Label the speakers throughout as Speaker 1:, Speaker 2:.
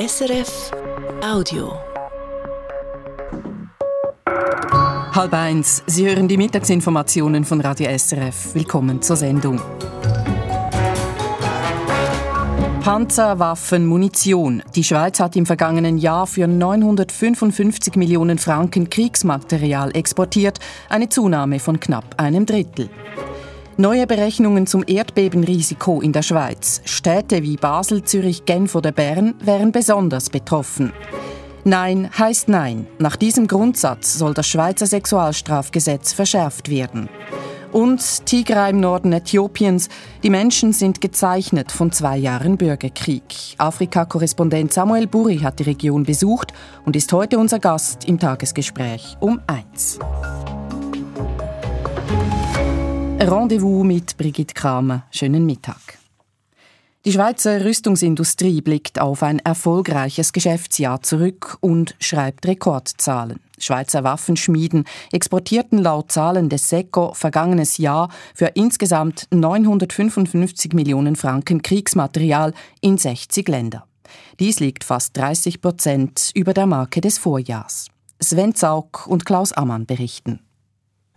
Speaker 1: SRF Audio.
Speaker 2: Halb eins. Sie hören die Mittagsinformationen von Radio SRF. Willkommen zur Sendung. Panzer, Waffen, Munition. Die Schweiz hat im vergangenen Jahr für 955 Millionen Franken Kriegsmaterial exportiert, eine Zunahme von knapp einem Drittel. Neue Berechnungen zum Erdbebenrisiko in der Schweiz. Städte wie Basel, Zürich, Genf oder Bern wären besonders betroffen. Nein heißt Nein. Nach diesem Grundsatz soll das Schweizer Sexualstrafgesetz verschärft werden. Und Tigray im Norden Äthiopiens. Die Menschen sind gezeichnet von zwei Jahren Bürgerkrieg. Afrika-Korrespondent Samuel Buri hat die Region besucht und ist heute unser Gast im Tagesgespräch um eins. Rendezvous mit Brigitte Kramer. Schönen Mittag. Die Schweizer Rüstungsindustrie blickt auf ein erfolgreiches Geschäftsjahr zurück und schreibt Rekordzahlen. Schweizer Waffenschmieden exportierten laut Zahlen des SECO vergangenes Jahr für insgesamt 955 Millionen Franken Kriegsmaterial in 60 Länder. Dies liegt fast 30 Prozent über der Marke des Vorjahrs. Sven Zaug und Klaus Ammann berichten.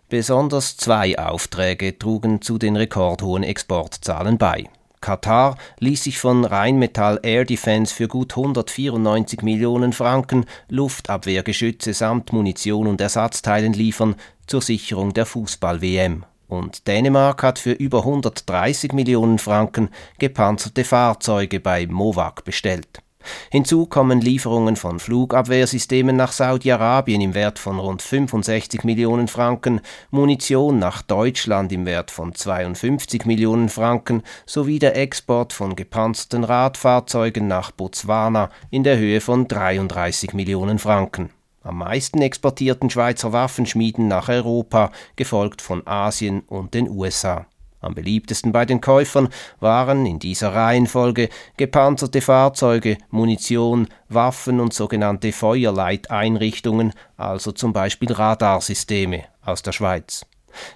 Speaker 3: Besonders zwei Aufträge trugen zu den rekordhohen Exportzahlen bei. Katar ließ sich von Rheinmetall Air Defense für gut 194 Millionen Franken Luftabwehrgeschütze samt Munition und Ersatzteilen liefern zur Sicherung der Fußball-WM. Und Dänemark hat für über 130 Millionen Franken gepanzerte Fahrzeuge bei Mowak bestellt. Hinzu kommen Lieferungen von Flugabwehrsystemen nach Saudi-Arabien im Wert von rund 65 Millionen Franken, Munition nach Deutschland im Wert von 52 Millionen Franken sowie der Export von gepanzerten Radfahrzeugen nach Botswana in der Höhe von 33 Millionen Franken. Am meisten exportierten Schweizer Waffenschmieden nach Europa, gefolgt von Asien und den USA. Am beliebtesten bei den Käufern waren in dieser Reihenfolge gepanzerte Fahrzeuge, Munition, Waffen und sogenannte Feuerleiteinrichtungen, also zum Beispiel Radarsysteme aus der Schweiz.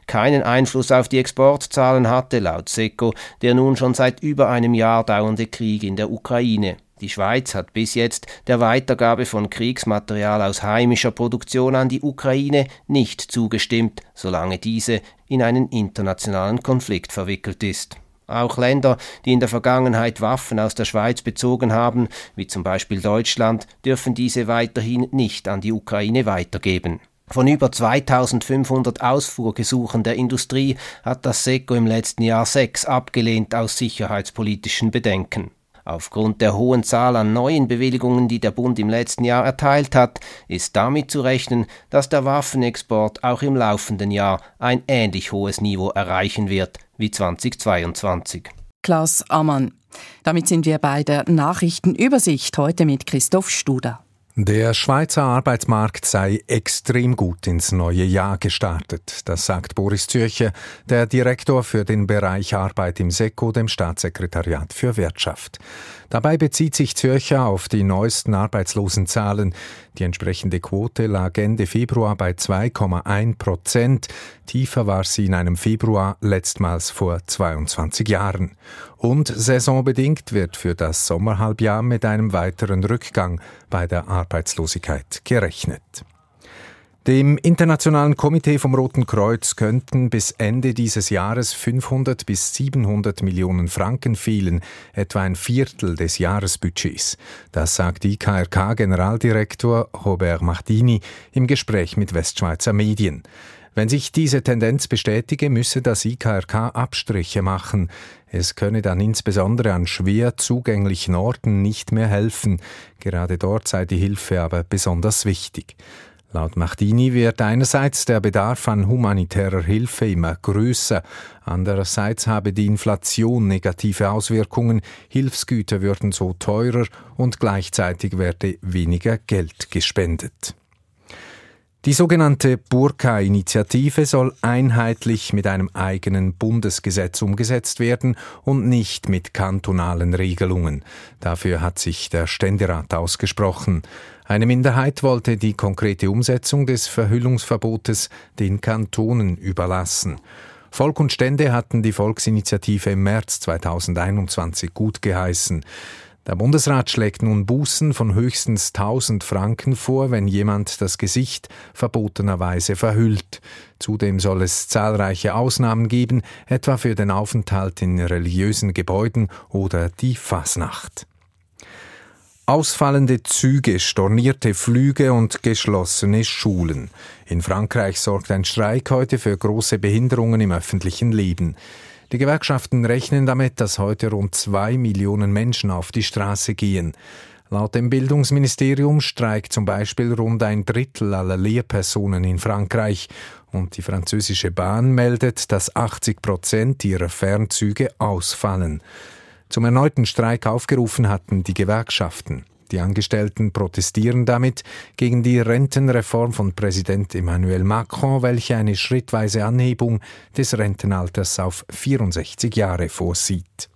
Speaker 3: Keinen Einfluss auf die Exportzahlen hatte laut SECO der nun schon seit über einem Jahr dauernde Krieg in der Ukraine. Die Schweiz hat bis jetzt der Weitergabe von Kriegsmaterial aus heimischer Produktion an die Ukraine nicht zugestimmt, solange diese in einen internationalen Konflikt verwickelt ist. Auch Länder, die in der Vergangenheit Waffen aus der Schweiz bezogen haben, wie zum Beispiel Deutschland, dürfen diese weiterhin nicht an die Ukraine weitergeben. Von über 2500 Ausfuhrgesuchen der Industrie hat das SECO im letzten Jahr sechs abgelehnt aus sicherheitspolitischen Bedenken. Aufgrund der hohen Zahl an neuen Bewilligungen, die der Bund im letzten Jahr erteilt hat, ist damit zu rechnen, dass der Waffenexport auch im laufenden Jahr ein ähnlich hohes Niveau erreichen wird wie 2022.
Speaker 2: Klaus Ammann. Damit sind wir bei der Nachrichtenübersicht heute mit Christoph Studer.
Speaker 4: Der Schweizer Arbeitsmarkt sei extrem gut ins neue Jahr gestartet. Das sagt Boris Zürcher, der Direktor für den Bereich Arbeit im SECO, dem Staatssekretariat für Wirtschaft. Dabei bezieht sich Zürcher auf die neuesten Arbeitslosenzahlen. Die entsprechende Quote lag Ende Februar bei 2,1 Prozent. Tiefer war sie in einem Februar letztmals vor 22 Jahren. Und saisonbedingt wird für das Sommerhalbjahr mit einem weiteren Rückgang bei der Arbeitslosigkeit gerechnet. Dem Internationalen Komitee vom Roten Kreuz könnten bis Ende dieses Jahres 500 bis 700 Millionen Franken fehlen, etwa ein Viertel des Jahresbudgets. Das sagt IKRK-Generaldirektor Robert Martini im Gespräch mit Westschweizer Medien. Wenn sich diese Tendenz bestätige, müsse das IKRK Abstriche machen. Es könne dann insbesondere an schwer zugänglichen Orten nicht mehr helfen. Gerade dort sei die Hilfe aber besonders wichtig. Laut Machtini wird einerseits der Bedarf an humanitärer Hilfe immer größer, andererseits habe die Inflation negative Auswirkungen, Hilfsgüter würden so teurer und gleichzeitig werde weniger Geld gespendet. Die sogenannte Burka-Initiative soll einheitlich mit einem eigenen Bundesgesetz umgesetzt werden und nicht mit kantonalen Regelungen. Dafür hat sich der Ständerat ausgesprochen. Eine Minderheit wollte die konkrete Umsetzung des Verhüllungsverbotes den Kantonen überlassen. Volk und Stände hatten die Volksinitiative im März 2021 gut geheißen. Der Bundesrat schlägt nun Bußen von höchstens 1000 Franken vor, wenn jemand das Gesicht verbotenerweise verhüllt. Zudem soll es zahlreiche Ausnahmen geben, etwa für den Aufenthalt in religiösen Gebäuden oder die Fasnacht. Ausfallende Züge, stornierte Flüge und geschlossene Schulen. In Frankreich sorgt ein Streik heute für große Behinderungen im öffentlichen Leben. Die Gewerkschaften rechnen damit, dass heute rund zwei Millionen Menschen auf die Straße gehen. Laut dem Bildungsministerium streikt zum Beispiel rund ein Drittel aller Lehrpersonen in Frankreich und die französische Bahn meldet, dass 80 Prozent ihrer Fernzüge ausfallen. Zum erneuten Streik aufgerufen hatten die Gewerkschaften. Die Angestellten protestieren damit gegen die Rentenreform von Präsident Emmanuel Macron, welche eine schrittweise Anhebung des Rentenalters auf 64 Jahre vorsieht.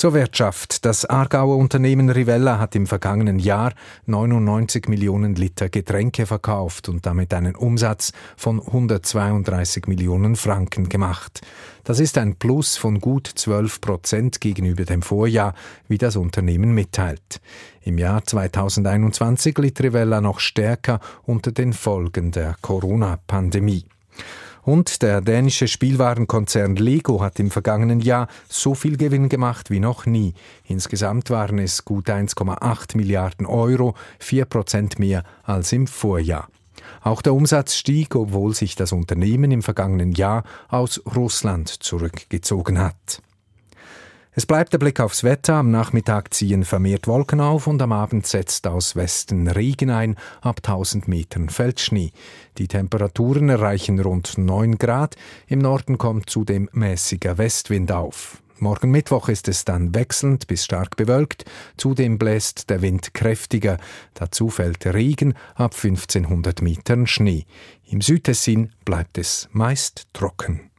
Speaker 4: Zur Wirtschaft. Das Aargauer Unternehmen Rivella hat im vergangenen Jahr 99 Millionen Liter Getränke verkauft und damit einen Umsatz von 132 Millionen Franken gemacht. Das ist ein Plus von gut 12 Prozent gegenüber dem Vorjahr, wie das Unternehmen mitteilt. Im Jahr 2021 litt Rivella noch stärker unter den Folgen der Corona-Pandemie. Und der dänische Spielwarenkonzern Lego hat im vergangenen Jahr so viel Gewinn gemacht wie noch nie. Insgesamt waren es gut 1,8 Milliarden Euro, 4 Prozent mehr als im Vorjahr. Auch der Umsatz stieg, obwohl sich das Unternehmen im vergangenen Jahr aus Russland zurückgezogen hat. Es bleibt der Blick aufs Wetter. Am Nachmittag ziehen vermehrt Wolken auf und am Abend setzt aus Westen Regen ein. Ab 1000 Metern fällt Schnee. Die Temperaturen erreichen rund 9 Grad. Im Norden kommt zudem mäßiger Westwind auf. Morgen Mittwoch ist es dann wechselnd bis stark bewölkt. Zudem bläst der Wind kräftiger. Dazu fällt Regen ab 1500 Metern Schnee. Im Südtessin bleibt es meist trocken.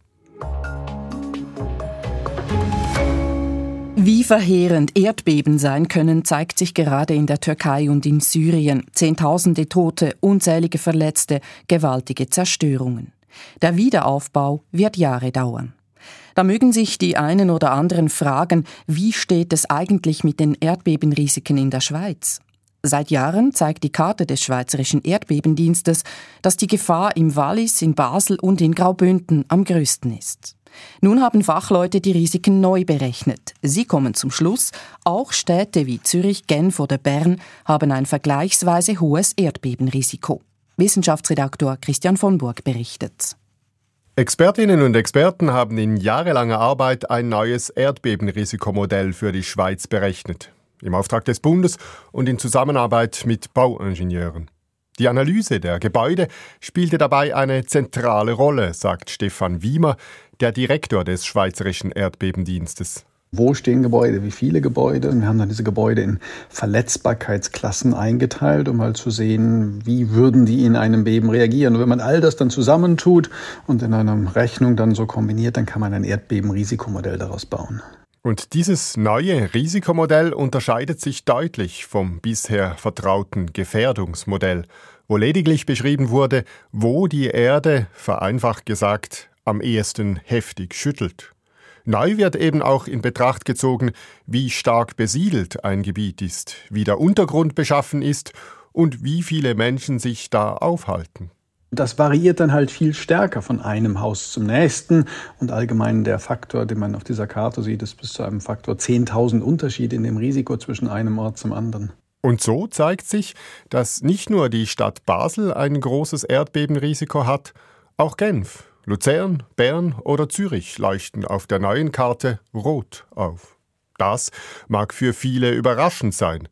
Speaker 2: Wie verheerend Erdbeben sein können, zeigt sich gerade in der Türkei und in Syrien. Zehntausende Tote, unzählige Verletzte, gewaltige Zerstörungen. Der Wiederaufbau wird Jahre dauern. Da mögen sich die einen oder anderen fragen, wie steht es eigentlich mit den Erdbebenrisiken in der Schweiz? Seit Jahren zeigt die Karte des Schweizerischen Erdbebendienstes, dass die Gefahr im Wallis, in Basel und in Graubünden am größten ist. Nun haben Fachleute die Risiken neu berechnet. Sie kommen zum Schluss, auch Städte wie Zürich, Genf oder Bern haben ein vergleichsweise hohes Erdbebenrisiko. Wissenschaftsredaktor Christian von Burg berichtet.
Speaker 5: Expertinnen und Experten haben in jahrelanger Arbeit ein neues Erdbebenrisikomodell für die Schweiz berechnet. Im Auftrag des Bundes und in Zusammenarbeit mit Bauingenieuren. Die Analyse der Gebäude spielte dabei eine zentrale Rolle, sagt Stefan Wiemer, der Direktor des Schweizerischen Erdbebendienstes.
Speaker 6: Wo stehen Gebäude, wie viele Gebäude? Und wir haben dann diese Gebäude in Verletzbarkeitsklassen eingeteilt, um mal zu sehen, wie würden die in einem Beben reagieren. Und wenn man all das dann zusammentut und in einer Rechnung dann so kombiniert, dann kann man ein Erdbebenrisikomodell daraus bauen.
Speaker 5: Und dieses neue Risikomodell unterscheidet sich deutlich vom bisher vertrauten Gefährdungsmodell, wo lediglich beschrieben wurde, wo die Erde, vereinfacht gesagt, am ehesten heftig schüttelt. Neu wird eben auch in Betracht gezogen, wie stark besiedelt ein Gebiet ist, wie der Untergrund beschaffen ist und wie viele Menschen sich da aufhalten.
Speaker 6: Das variiert dann halt viel stärker von einem Haus zum nächsten und allgemein der Faktor, den man auf dieser Karte sieht, ist bis zu einem Faktor 10.000 Unterschied in dem Risiko zwischen einem Ort zum anderen.
Speaker 5: Und so zeigt sich, dass nicht nur die Stadt Basel ein großes Erdbebenrisiko hat, auch Genf, Luzern, Bern oder Zürich leuchten auf der neuen Karte rot auf. Das mag für viele überraschend sein.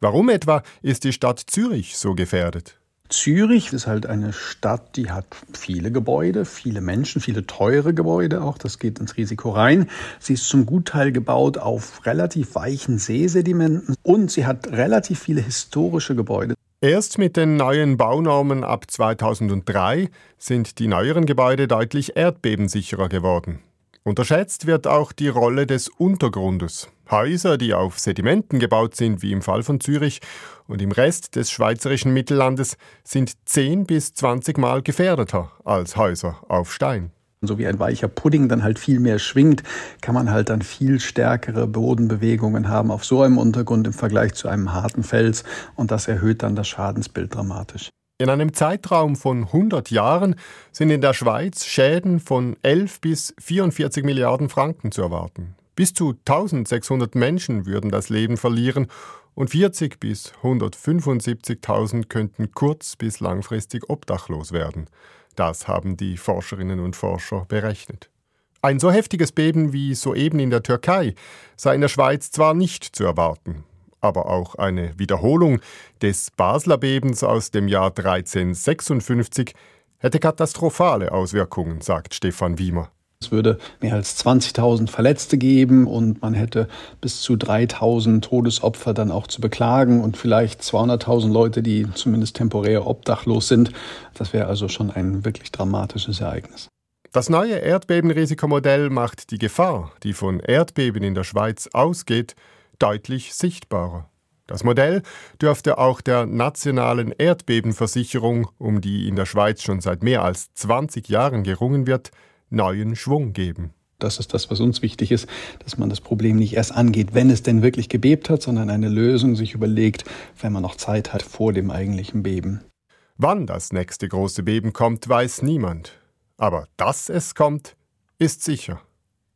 Speaker 5: Warum etwa ist die Stadt Zürich so gefährdet?
Speaker 6: Zürich ist halt eine Stadt, die hat viele Gebäude, viele Menschen, viele teure Gebäude auch. Das geht ins Risiko rein. Sie ist zum Gutteil gebaut auf relativ weichen Seesedimenten und sie hat relativ viele historische Gebäude.
Speaker 5: Erst mit den neuen Baunormen ab 2003 sind die neueren Gebäude deutlich erdbebensicherer geworden. Unterschätzt wird auch die Rolle des Untergrundes. Häuser, die auf Sedimenten gebaut sind, wie im Fall von Zürich und im Rest des schweizerischen Mittellandes, sind 10 bis 20 Mal gefährdeter als Häuser auf Stein.
Speaker 6: So wie ein weicher Pudding dann halt viel mehr schwingt, kann man halt dann viel stärkere Bodenbewegungen haben auf so einem Untergrund im Vergleich zu einem harten Fels und das erhöht dann das Schadensbild dramatisch.
Speaker 5: In einem Zeitraum von 100 Jahren sind in der Schweiz Schäden von 11 bis 44 Milliarden Franken zu erwarten. Bis zu 1600 Menschen würden das Leben verlieren und 40 bis 175.000 könnten kurz- bis langfristig obdachlos werden. Das haben die Forscherinnen und Forscher berechnet. Ein so heftiges Beben wie soeben in der Türkei sei in der Schweiz zwar nicht zu erwarten, aber auch eine Wiederholung des Basler Bebens aus dem Jahr 1356 hätte katastrophale Auswirkungen, sagt Stefan Wiemer.
Speaker 6: Es würde mehr als 20.000 Verletzte geben und man hätte bis zu 3.000 Todesopfer dann auch zu beklagen und vielleicht 200.000 Leute, die zumindest temporär obdachlos sind. Das wäre also schon ein wirklich dramatisches Ereignis.
Speaker 5: Das neue Erdbebenrisikomodell macht die Gefahr, die von Erdbeben in der Schweiz ausgeht, deutlich sichtbarer. Das Modell dürfte auch der nationalen Erdbebenversicherung, um die in der Schweiz schon seit mehr als 20 Jahren gerungen wird, neuen Schwung geben.
Speaker 6: Das ist das, was uns wichtig ist, dass man das Problem nicht erst angeht, wenn es denn wirklich gebebt hat, sondern eine Lösung sich überlegt, wenn man noch Zeit hat vor dem eigentlichen Beben.
Speaker 5: Wann das nächste große Beben kommt, weiß niemand. Aber dass es kommt, ist sicher.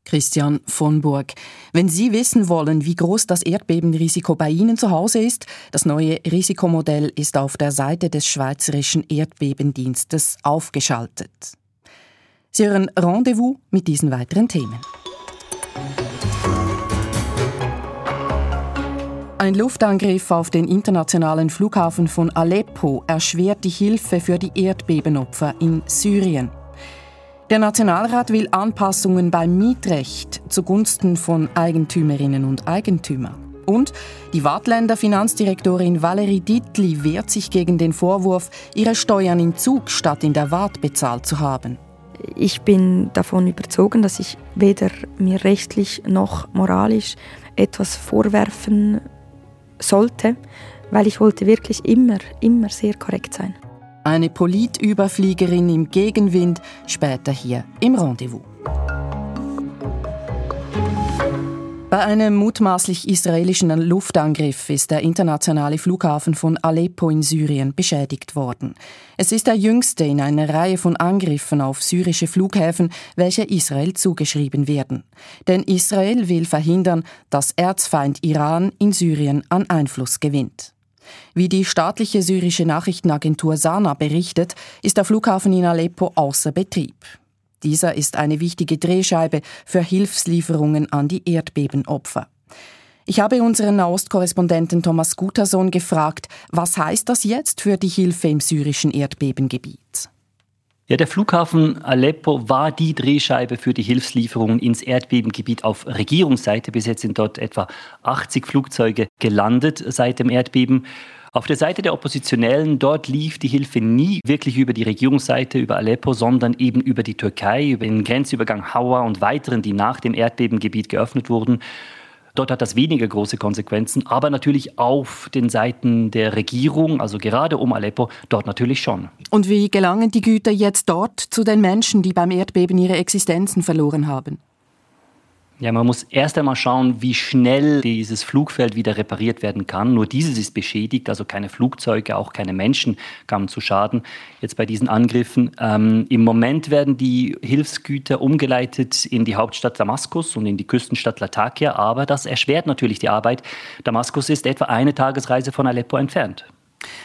Speaker 2: Christian von Burg. Wenn Sie wissen wollen, wie groß das Erdbebenrisiko bei Ihnen zu Hause ist, das neue Risikomodell ist auf der Seite des Schweizerischen Erdbebendienstes aufgeschaltet. Sie hören Rendezvous mit diesen weiteren Themen. Ein Luftangriff auf den internationalen Flughafen von Aleppo erschwert die Hilfe für die Erdbebenopfer in Syrien. Der Nationalrat will Anpassungen beim Mietrecht zugunsten von Eigentümerinnen und Eigentümern. Und die Wattländer Finanzdirektorin Valerie Dittli wehrt sich gegen den Vorwurf, ihre Steuern in Zug statt in der Watt bezahlt zu haben.
Speaker 7: Ich bin davon überzogen, dass ich weder mir rechtlich noch moralisch etwas vorwerfen sollte, weil ich wollte wirklich immer, immer sehr korrekt sein.
Speaker 2: Eine Politüberfliegerin im Gegenwind, später hier im Rendezvous. Bei einem mutmaßlich israelischen Luftangriff ist der internationale Flughafen von Aleppo in Syrien beschädigt worden. Es ist der jüngste in einer Reihe von Angriffen auf syrische Flughäfen, welche Israel zugeschrieben werden. Denn Israel will verhindern, dass Erzfeind Iran in Syrien an Einfluss gewinnt. Wie die staatliche syrische Nachrichtenagentur Sana berichtet, ist der Flughafen in Aleppo außer Betrieb. Dieser ist eine wichtige Drehscheibe für Hilfslieferungen an die Erdbebenopfer. Ich habe unseren Nahostkorrespondenten Thomas Gutersohn gefragt, was heißt das jetzt für die Hilfe im syrischen Erdbebengebiet?
Speaker 8: Ja, der Flughafen Aleppo war die Drehscheibe für die Hilfslieferungen ins Erdbebengebiet auf Regierungsseite. Bis jetzt sind dort etwa 80 Flugzeuge gelandet seit dem Erdbeben. Auf der Seite der Oppositionellen, dort lief die Hilfe nie wirklich über die Regierungsseite, über Aleppo, sondern eben über die Türkei, über den Grenzübergang Hawa und weiteren, die nach dem Erdbebengebiet geöffnet wurden. Dort hat das weniger große Konsequenzen, aber natürlich auf den Seiten der Regierung, also gerade um Aleppo, dort natürlich schon.
Speaker 2: Und wie gelangen die Güter jetzt dort zu den Menschen, die beim Erdbeben ihre Existenzen verloren haben?
Speaker 8: Ja, man muss erst einmal schauen, wie schnell dieses Flugfeld wieder repariert werden kann. Nur dieses ist beschädigt, also keine Flugzeuge, auch keine Menschen kamen zu Schaden jetzt bei diesen Angriffen. Ähm, Im Moment werden die Hilfsgüter umgeleitet in die Hauptstadt Damaskus und in die Küstenstadt Latakia, aber das erschwert natürlich die Arbeit. Damaskus ist etwa eine Tagesreise von Aleppo entfernt.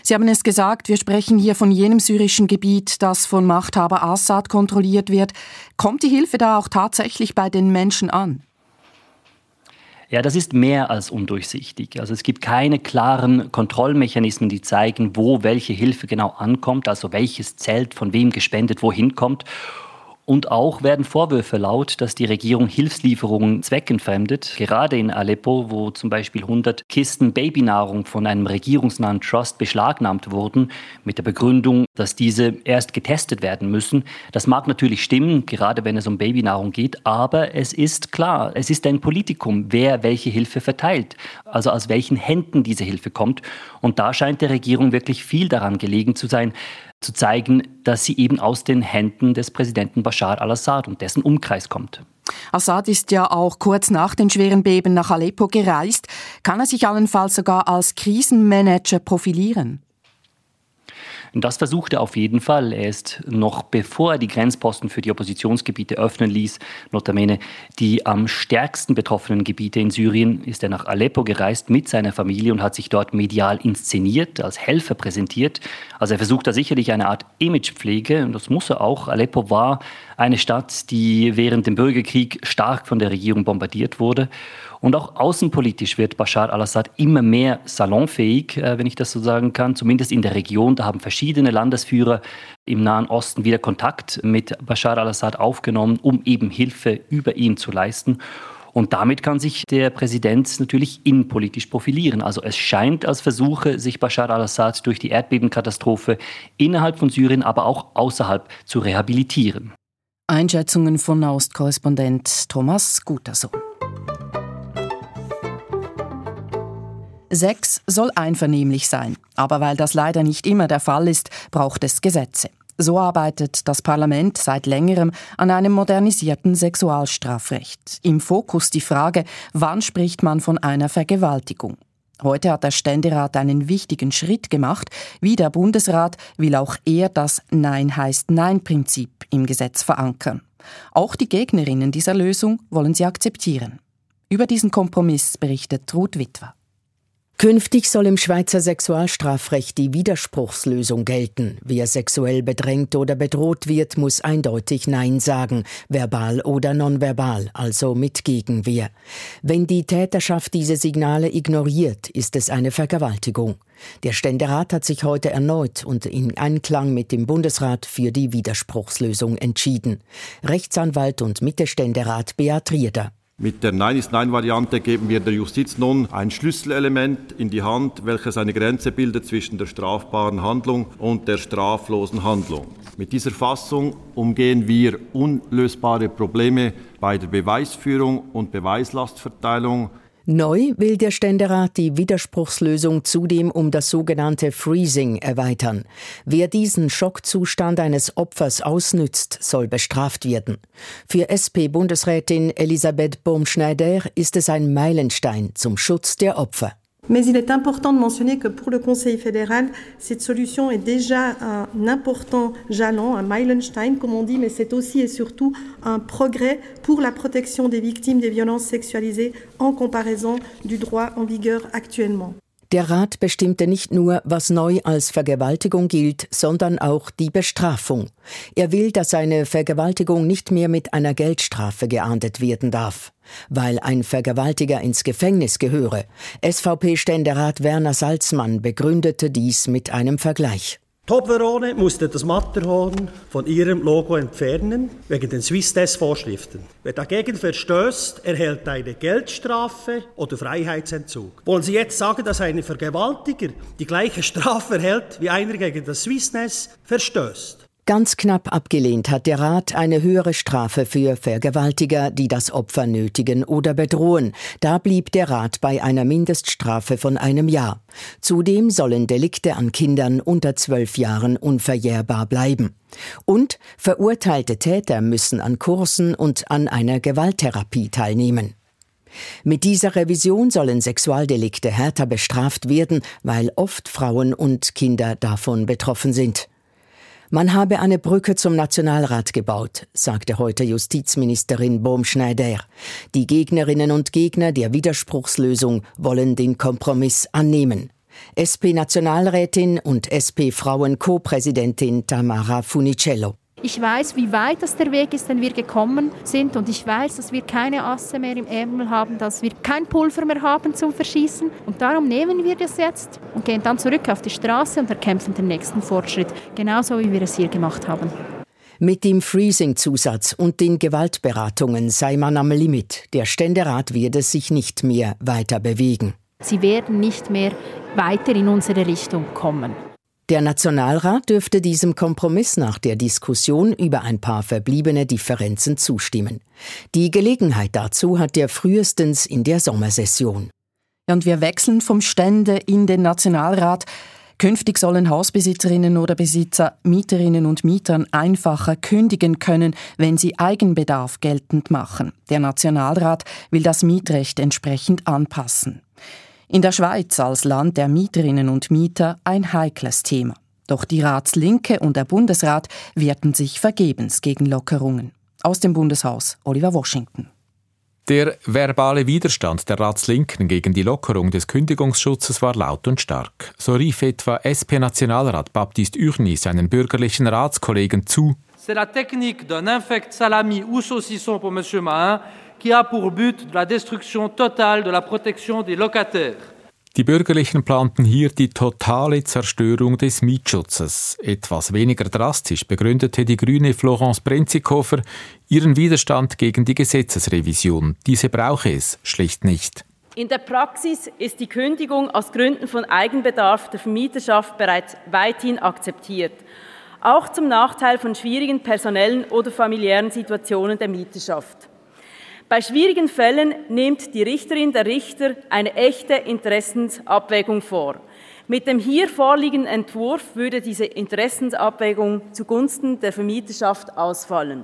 Speaker 2: Sie haben es gesagt, wir sprechen hier von jenem syrischen Gebiet, das von Machthaber Assad kontrolliert wird. Kommt die Hilfe da auch tatsächlich bei den Menschen an?
Speaker 8: Ja, das ist mehr als undurchsichtig. Also es gibt keine klaren Kontrollmechanismen, die zeigen, wo welche Hilfe genau ankommt, also welches Zelt von wem gespendet wohin kommt. Und auch werden Vorwürfe laut, dass die Regierung Hilfslieferungen zweckentfremdet. Gerade in Aleppo, wo zum Beispiel 100 Kisten Babynahrung von einem regierungsnahen Trust beschlagnahmt wurden, mit der Begründung, dass diese erst getestet werden müssen. Das mag natürlich stimmen, gerade wenn es um Babynahrung geht, aber es ist klar, es ist ein Politikum, wer welche Hilfe verteilt, also aus welchen Händen diese Hilfe kommt. Und da scheint der Regierung wirklich viel daran gelegen zu sein, zu zeigen, dass sie eben aus den Händen des Präsidenten Bashar al-Assad und dessen Umkreis kommt.
Speaker 2: Assad ist ja auch kurz nach den schweren Beben nach Aleppo gereist. Kann er sich allenfalls sogar als Krisenmanager profilieren?
Speaker 8: Das versucht er auf jeden Fall. Er ist noch bevor er die Grenzposten für die Oppositionsgebiete öffnen ließ, notamene die am stärksten betroffenen Gebiete in Syrien, ist er nach Aleppo gereist mit seiner Familie und hat sich dort medial inszeniert, als Helfer präsentiert. Also er versucht da sicherlich eine Art Imagepflege und das muss er auch. Aleppo war eine Stadt, die während dem Bürgerkrieg stark von der Regierung bombardiert wurde. Und auch außenpolitisch wird Bashar al-Assad immer mehr salonfähig, äh, wenn ich das so sagen kann, zumindest in der Region. Da haben verschiedene Landesführer im Nahen Osten wieder Kontakt mit Bashar al-Assad aufgenommen, um eben Hilfe über ihn zu leisten. Und damit kann sich der Präsident natürlich innenpolitisch profilieren. Also es scheint, als versuche sich Bashar al-Assad durch die Erdbebenkatastrophe innerhalb von Syrien, aber auch außerhalb zu rehabilitieren.
Speaker 2: Einschätzungen von Nahostkorrespondent Thomas Gutersohn. Sex soll einvernehmlich sein, aber weil das leider nicht immer der Fall ist, braucht es Gesetze. So arbeitet das Parlament seit längerem an einem modernisierten Sexualstrafrecht. Im Fokus die Frage, wann spricht man von einer Vergewaltigung? Heute hat der Ständerat einen wichtigen Schritt gemacht. Wie der Bundesrat will auch er das Nein heißt Nein-Prinzip im Gesetz verankern. Auch die Gegnerinnen dieser Lösung wollen sie akzeptieren. Über diesen Kompromiss berichtet Ruth Witwer.
Speaker 9: Künftig soll im Schweizer Sexualstrafrecht die Widerspruchslösung gelten. Wer sexuell bedrängt oder bedroht wird, muss eindeutig Nein sagen, verbal oder nonverbal, also mit Gegenwehr. Wenn die Täterschaft diese Signale ignoriert, ist es eine Vergewaltigung. Der Ständerat hat sich heute erneut und in Einklang mit dem Bundesrat für die Widerspruchslösung entschieden. Rechtsanwalt und Mittelständerat Beat Rieder.
Speaker 10: Mit der Nein ist Nein-Variante geben wir der Justiz nun ein Schlüsselelement in die Hand, welches eine Grenze bildet zwischen der strafbaren Handlung und der straflosen Handlung. Mit dieser Fassung umgehen wir unlösbare Probleme bei der Beweisführung und Beweislastverteilung,
Speaker 9: Neu will der Ständerat die Widerspruchslösung zudem um das sogenannte Freezing erweitern. Wer diesen Schockzustand eines Opfers ausnützt, soll bestraft werden. Für SP-Bundesrätin Elisabeth Baumschneider ist es ein Meilenstein zum Schutz der Opfer.
Speaker 11: Mais il est important de mentionner que pour le Conseil fédéral, cette solution est déjà un important jalon, un Meilenstein, comme on dit, mais c'est aussi et surtout un progrès pour la protection des victimes des violences sexualisées en comparaison du droit en vigueur actuellement.
Speaker 9: Der Rat bestimmte nicht nur, was neu als Vergewaltigung gilt, sondern auch die Bestrafung. Er will, dass eine Vergewaltigung nicht mehr mit einer Geldstrafe geahndet werden darf. Weil ein Vergewaltiger ins Gefängnis gehöre. SVP-Ständerat Werner Salzmann begründete dies mit einem Vergleich.
Speaker 12: Toblerone musste das Matterhorn von ihrem Logo entfernen, wegen den Swiss-Test-Vorschriften. Wer dagegen verstößt, erhält eine Geldstrafe oder Freiheitsentzug. Wollen Sie jetzt sagen, dass ein Vergewaltiger die gleiche Strafe erhält wie einer gegen das Swiss-Test verstößt?
Speaker 9: Ganz knapp abgelehnt hat der Rat eine höhere Strafe für Vergewaltiger, die das Opfer nötigen oder bedrohen. Da blieb der Rat bei einer Mindeststrafe von einem Jahr. Zudem sollen Delikte an Kindern unter zwölf Jahren unverjährbar bleiben. Und verurteilte Täter müssen an Kursen und an einer Gewalttherapie teilnehmen. Mit dieser Revision sollen Sexualdelikte härter bestraft werden, weil oft Frauen und Kinder davon betroffen sind. Man habe eine Brücke zum Nationalrat gebaut, sagte heute Justizministerin Baumschneider. Die Gegnerinnen und Gegner der Widerspruchslösung wollen den Kompromiss annehmen. SP-Nationalrätin und SP-Frauen-Co-Präsidentin Tamara Funicello.
Speaker 13: Ich weiß, wie weit das der Weg ist, den wir gekommen sind und ich weiß, dass wir keine Asse mehr im Ärmel haben, dass wir kein Pulver mehr haben zum Verschießen und darum nehmen wir das jetzt und gehen dann zurück auf die Straße und erkämpfen den nächsten Fortschritt, genauso wie wir es hier gemacht haben.
Speaker 9: Mit dem Freezing-Zusatz und den Gewaltberatungen sei man am Limit. Der Ständerat werde sich nicht mehr weiter bewegen.
Speaker 13: Sie werden nicht mehr weiter in unsere Richtung kommen.
Speaker 9: Der Nationalrat dürfte diesem Kompromiss nach der Diskussion über ein paar verbliebene Differenzen zustimmen. Die Gelegenheit dazu hat er frühestens in der Sommersession.
Speaker 2: Und wir wechseln vom Stände in den Nationalrat. Künftig sollen Hausbesitzerinnen oder Besitzer Mieterinnen und Mietern einfacher kündigen können, wenn sie Eigenbedarf geltend machen. Der Nationalrat will das Mietrecht entsprechend anpassen. In der Schweiz als Land der Mieterinnen und Mieter ein heikles Thema. Doch die Ratslinke und der Bundesrat wehrten sich vergebens gegen Lockerungen. Aus dem Bundeshaus Oliver Washington.
Speaker 14: Der verbale Widerstand der Ratslinken gegen die Lockerung des Kündigungsschutzes war laut und stark. So rief etwa SP-Nationalrat Baptiste Urny seinen bürgerlichen Ratskollegen zu.
Speaker 15: C'est la technique d'un infect salami ou saucisson pour M. Mahin qui a pour but la destruction totale de la protection des locataires.
Speaker 14: Die Bürgerlichen planten hier die totale Zerstörung des Mietschutzes. Etwas weniger drastisch begründete die grüne Florence Brenzikofer ihren Widerstand gegen die Gesetzesrevision. Diese brauche es schlicht nicht.
Speaker 16: In der Praxis ist die Kündigung aus Gründen von Eigenbedarf der Vermieterschaft bereits weithin akzeptiert, auch zum Nachteil von schwierigen personellen oder familiären Situationen der Mieterschaft. Bei schwierigen Fällen nimmt die Richterin der Richter eine echte Interessensabwägung vor. Mit dem hier vorliegenden Entwurf würde diese Interessensabwägung zugunsten der Vermieterschaft ausfallen.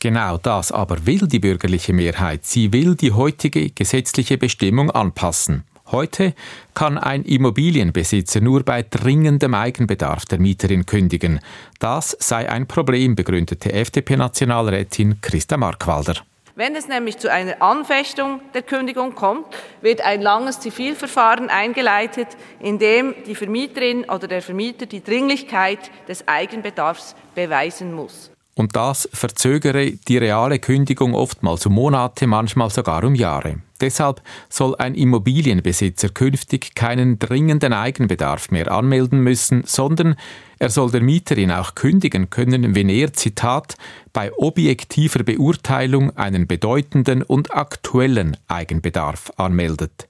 Speaker 14: Genau das aber will die bürgerliche Mehrheit. Sie will die heutige gesetzliche Bestimmung anpassen. Heute kann ein Immobilienbesitzer nur bei dringendem Eigenbedarf der Mieterin kündigen. Das sei ein Problem, begründete FDP-Nationalrätin Christa Markwalder.
Speaker 17: Wenn es nämlich zu einer Anfechtung der Kündigung kommt, wird ein langes Zivilverfahren eingeleitet, in dem die Vermieterin oder der Vermieter die Dringlichkeit des Eigenbedarfs beweisen muss.
Speaker 14: Und das verzögere die reale Kündigung oftmals um Monate, manchmal sogar um Jahre. Deshalb soll ein Immobilienbesitzer künftig keinen dringenden Eigenbedarf mehr anmelden müssen, sondern er soll der Mieterin auch kündigen können, wenn er, Zitat, bei objektiver Beurteilung einen bedeutenden und aktuellen Eigenbedarf anmeldet.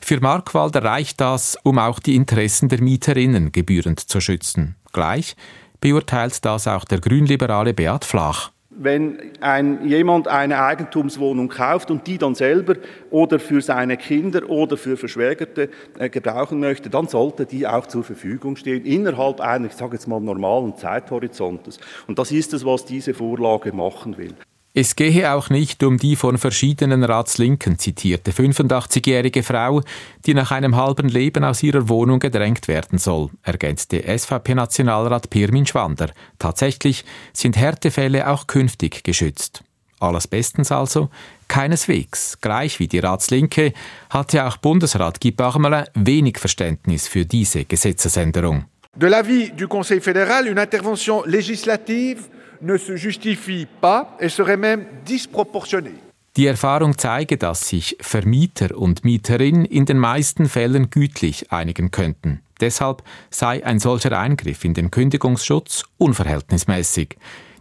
Speaker 14: Für Markwalder reicht das, um auch die Interessen der Mieterinnen gebührend zu schützen. Gleich beurteilt das auch der grünliberale Beat Flach.
Speaker 18: Wenn ein, jemand eine Eigentumswohnung kauft und die dann selber oder für seine Kinder oder für Verschwägerte äh, gebrauchen möchte, dann sollte die auch zur Verfügung stehen, innerhalb eines, ich sage jetzt mal, normalen Zeithorizontes. Und das ist es, was diese Vorlage machen will.
Speaker 14: Es gehe auch nicht um die von verschiedenen Ratslinken zitierte 85-jährige Frau, die nach einem halben Leben aus ihrer Wohnung gedrängt werden soll, ergänzte SVP-Nationalrat Pirmin Schwander. Tatsächlich sind Härtefälle auch künftig geschützt. Alles bestens also? Keineswegs. Gleich wie die Ratslinke hatte auch Bundesrat Guy Parmelin wenig Verständnis für diese Gesetzesänderung.
Speaker 19: De l'avis du Conseil fédéral, une intervention législative ne se justifie pas et serait même disproportionnée.
Speaker 14: Die Erfahrung zeige, dass sich Vermieter und Mieterin in den meisten Fällen gütlich einigen könnten. Deshalb sei ein solcher Eingriff in den Kündigungsschutz unverhältnismäßig.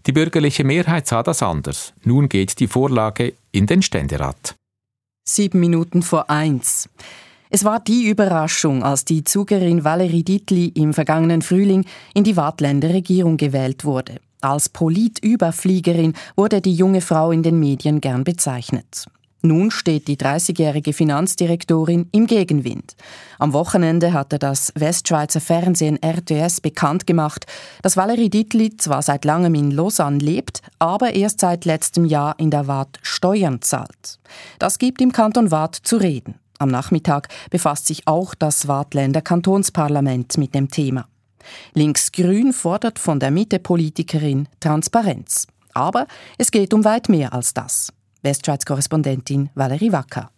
Speaker 14: Die bürgerliche Mehrheit sah das anders. Nun geht die Vorlage in den Ständerat.
Speaker 2: Sieben Minuten vor eins. Es war die Überraschung, als die Zugerin Valerie Dietli im vergangenen Frühling in die Wartländer Regierung gewählt wurde. Als Politüberfliegerin wurde die junge Frau in den Medien gern bezeichnet. Nun steht die 30-jährige Finanzdirektorin im Gegenwind. Am Wochenende hatte das Westschweizer Fernsehen RTS bekannt gemacht, dass Valerie Dietli zwar seit langem in Lausanne lebt, aber erst seit letztem Jahr in der Waadt Steuern zahlt. Das gibt im Kanton Waadt zu reden. Am Nachmittag befasst sich auch das Waadtländer Kantonsparlament mit dem Thema. Linksgrün fordert von der Mitte-Politikerin Transparenz. Aber es geht um weit mehr als das. Westschweiz-Korrespondentin Valerie Wacker.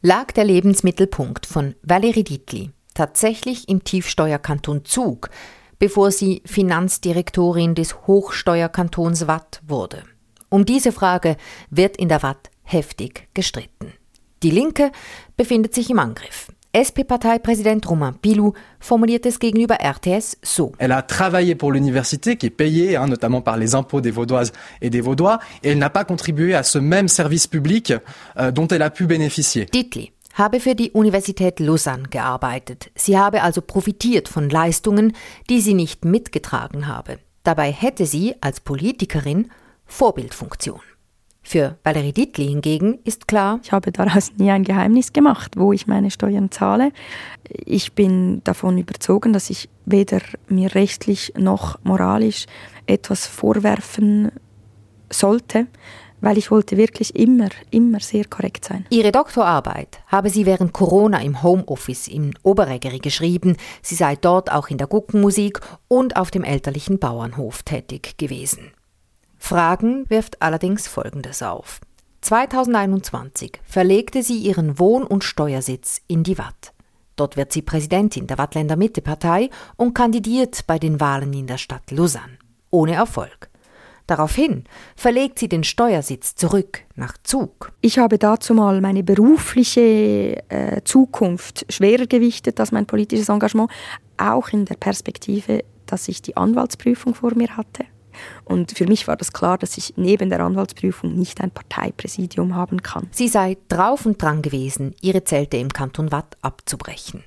Speaker 20: Lag der Lebensmittelpunkt von Valerie Dietli tatsächlich im Tiefsteuerkanton Zug, bevor sie Finanzdirektorin des Hochsteuerkantons Watt wurde? Um diese Frage wird in der Watt heftig gestritten. Die Linke befindet sich im Angriff. SP-Parteipräsident Romain Pilou formuliert es gegenüber RTS so.
Speaker 21: Elle a travaillé pour l'université qui est payée hein, notamment par les impôts des Vaudoises et des Vaudois et elle n'a pas contribué à ce même service public euh, dont elle a pu bénéficier.
Speaker 20: Dietli habe für die Universität Lausanne gearbeitet. Sie habe also profitiert von Leistungen, die sie nicht mitgetragen habe. Dabei hätte sie als Politikerin Vorbildfunktion. Für Valerie Dittli hingegen ist klar,
Speaker 7: ich habe daraus nie ein Geheimnis gemacht, wo ich meine Steuern zahle. Ich bin davon überzogen, dass ich weder mir rechtlich noch moralisch etwas vorwerfen sollte, weil ich wollte wirklich immer, immer sehr korrekt sein.
Speaker 20: Ihre Doktorarbeit habe sie während Corona im Homeoffice in Oberägeri geschrieben. Sie sei dort auch in der Guckenmusik und auf dem elterlichen Bauernhof tätig gewesen. Fragen wirft allerdings Folgendes auf. 2021 verlegte sie ihren Wohn- und Steuersitz in die Watt. Dort wird sie Präsidentin der Wattländer Mittepartei und kandidiert bei den Wahlen in der Stadt Lausanne. Ohne Erfolg. Daraufhin verlegt sie den Steuersitz zurück nach Zug.
Speaker 7: Ich habe dazu mal meine berufliche äh, Zukunft schwerer gewichtet als mein politisches Engagement, auch in der Perspektive, dass ich die Anwaltsprüfung vor mir hatte. Und für mich war das klar, dass ich neben der Anwaltsprüfung nicht ein Parteipräsidium haben kann.
Speaker 20: Sie sei drauf und dran gewesen, ihre Zelte im Kanton Watt abzubrechen.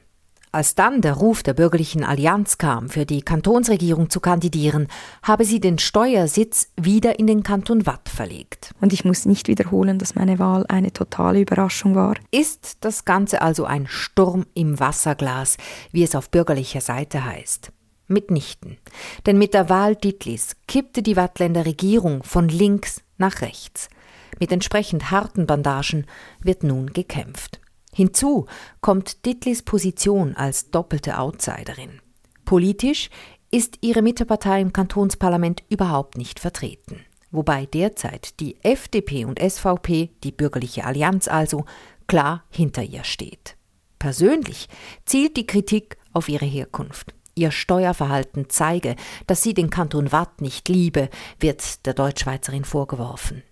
Speaker 20: Als dann der Ruf der bürgerlichen Allianz kam, für die Kantonsregierung zu kandidieren, habe sie den Steuersitz wieder in den Kanton Watt verlegt.
Speaker 7: Und ich muss nicht wiederholen, dass meine Wahl eine totale Überraschung war.
Speaker 20: Ist das Ganze also ein Sturm im Wasserglas, wie es auf bürgerlicher Seite heißt? Mitnichten. Denn mit der Wahl Dittlis kippte die Wattländer Regierung von links nach rechts. Mit entsprechend harten Bandagen wird nun gekämpft. Hinzu kommt Dittlis Position als doppelte Outsiderin. Politisch ist ihre Mittepartei im Kantonsparlament überhaupt nicht vertreten, wobei derzeit die FDP und SVP, die bürgerliche Allianz also, klar hinter ihr steht. Persönlich zielt die Kritik auf ihre Herkunft. Ihr Steuerverhalten zeige, dass sie den Kanton Watt nicht liebe, wird der Deutschschweizerin vorgeworfen.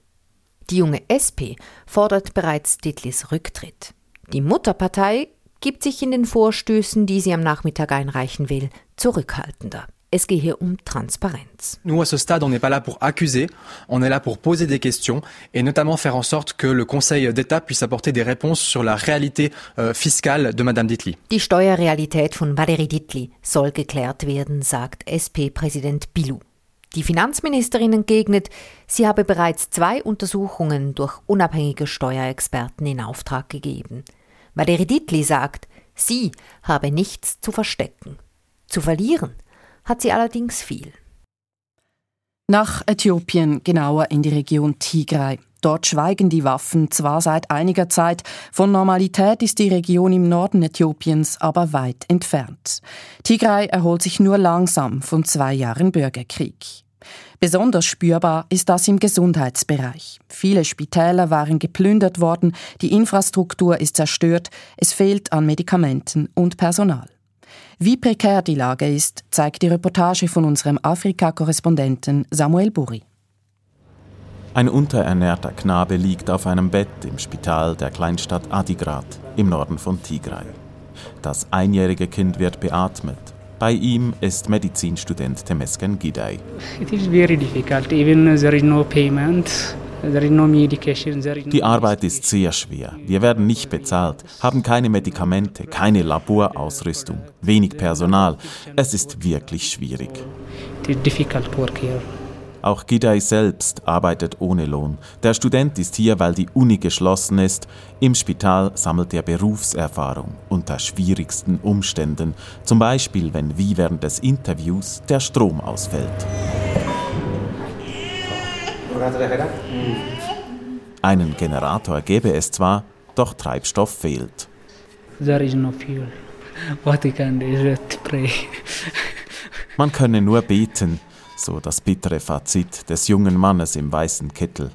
Speaker 20: Die junge SP fordert bereits Dittlis Rücktritt. Die Mutterpartei gibt sich in den Vorstößen, die sie am Nachmittag einreichen will, zurückhaltender. Es gehe um Transparenz.
Speaker 21: Nous, à ce stade, on n'est pas là pour accuser, on est là pour poser des questions et notamment faire en sorte que le Conseil d'État puisse apporter des réponses sur la réalité euh, fiscale de Madame Dittli.
Speaker 20: Die Steuerrealität von Valérie Dittli soll geklärt werden, sagt SP-Präsident Bilou. Die Finanzministerin entgegnet, sie habe bereits zwei Untersuchungen durch unabhängige Steuerexperten in Auftrag gegeben. Valérie Dittli sagt, sie habe nichts zu verstecken. Zu verlieren hat sie allerdings viel.
Speaker 2: Nach Äthiopien, genauer in die Region Tigray. Dort schweigen die Waffen zwar seit einiger Zeit, von Normalität ist die Region im Norden Äthiopiens aber weit entfernt. Tigray erholt sich nur langsam von zwei Jahren Bürgerkrieg. Besonders spürbar ist das im Gesundheitsbereich. Viele Spitäler waren geplündert worden, die Infrastruktur ist zerstört, es fehlt an Medikamenten und Personal. Wie prekär die Lage ist, zeigt die Reportage von unserem Afrika-Korrespondenten Samuel Buri.
Speaker 22: Ein unterernährter Knabe liegt auf einem Bett im Spital der Kleinstadt Adigrat im Norden von Tigray. Das einjährige Kind wird beatmet. Bei ihm ist Medizinstudent Temesken Gidey.
Speaker 23: It is very difficult, even there is no payment.
Speaker 22: Die Arbeit ist sehr schwer. Wir werden nicht bezahlt, haben keine Medikamente, keine Laborausrüstung, wenig Personal. Es ist wirklich schwierig. Auch Gidai selbst arbeitet ohne Lohn. Der Student ist hier, weil die Uni geschlossen ist. Im Spital sammelt er Berufserfahrung unter schwierigsten Umständen. Zum Beispiel, wenn wie während des Interviews der Strom ausfällt. Einen Generator gäbe es zwar, doch Treibstoff fehlt.
Speaker 23: There is no fuel. What we can do is to pray.
Speaker 22: Man könne nur beten, so das bittere Fazit des jungen Mannes im weißen Kittel.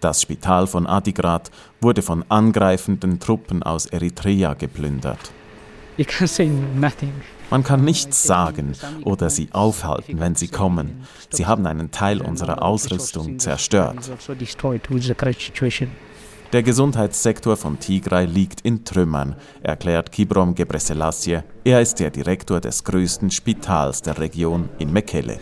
Speaker 22: Das Spital von Adigrat wurde von angreifenden Truppen aus Eritrea geplündert.
Speaker 23: You can say nothing.
Speaker 22: Man kann nichts sagen oder sie aufhalten, wenn sie kommen. Sie haben einen Teil unserer Ausrüstung zerstört. Der Gesundheitssektor von Tigray liegt in Trümmern, erklärt Kibrom Gebreselassie. Er ist der Direktor des größten Spitals der Region in Mekelle.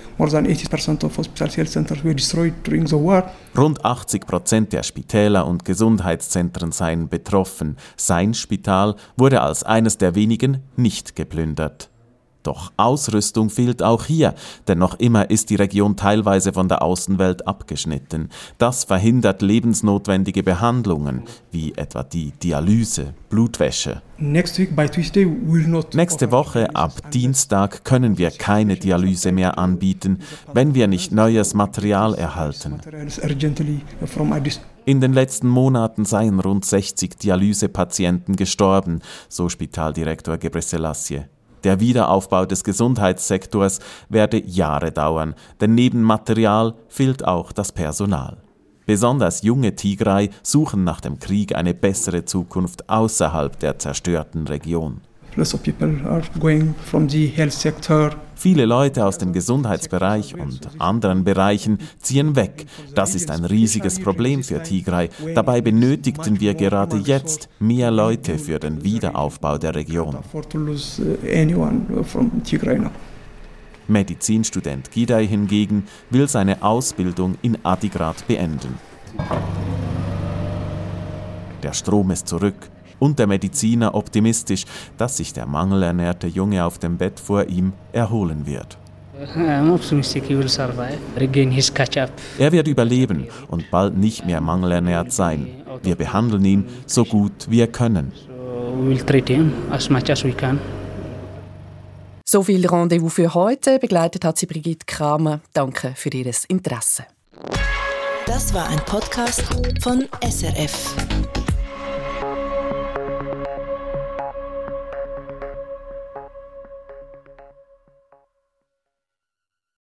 Speaker 22: Rund 80 Prozent der Spitäler und Gesundheitszentren seien betroffen. Sein Spital wurde als eines der wenigen nicht geplündert. Doch Ausrüstung fehlt auch hier, denn noch immer ist die Region teilweise von der Außenwelt abgeschnitten. Das verhindert lebensnotwendige Behandlungen, wie etwa die Dialyse, Blutwäsche. Nächste Woche ab Dienstag können wir keine Dialyse mehr anbieten, wenn wir nicht neues Material erhalten. In den letzten Monaten seien rund 60 Dialysepatienten gestorben, so Spitaldirektor Gebreselassie. Der Wiederaufbau des Gesundheitssektors werde Jahre dauern, denn neben Material fehlt auch das Personal. Besonders junge Tigray suchen nach dem Krieg eine bessere Zukunft außerhalb der zerstörten Region. Viele Leute aus dem Gesundheitsbereich und anderen Bereichen ziehen weg. Das ist ein riesiges Problem für Tigray. Dabei benötigten wir gerade jetzt mehr Leute für den Wiederaufbau der Region. Medizinstudent Gidai hingegen will seine Ausbildung in Adigrat beenden. Der Strom ist zurück und der Mediziner optimistisch, dass sich der mangelernährte Junge auf dem Bett vor ihm erholen wird. Er wird überleben und bald nicht mehr mangelernährt sein. Wir behandeln ihn so gut wir können.
Speaker 2: So viel Rendezvous für heute. Begleitet hat sie Brigitte Kramer. Danke für Ihr Interesse.
Speaker 24: Das war ein Podcast von SRF.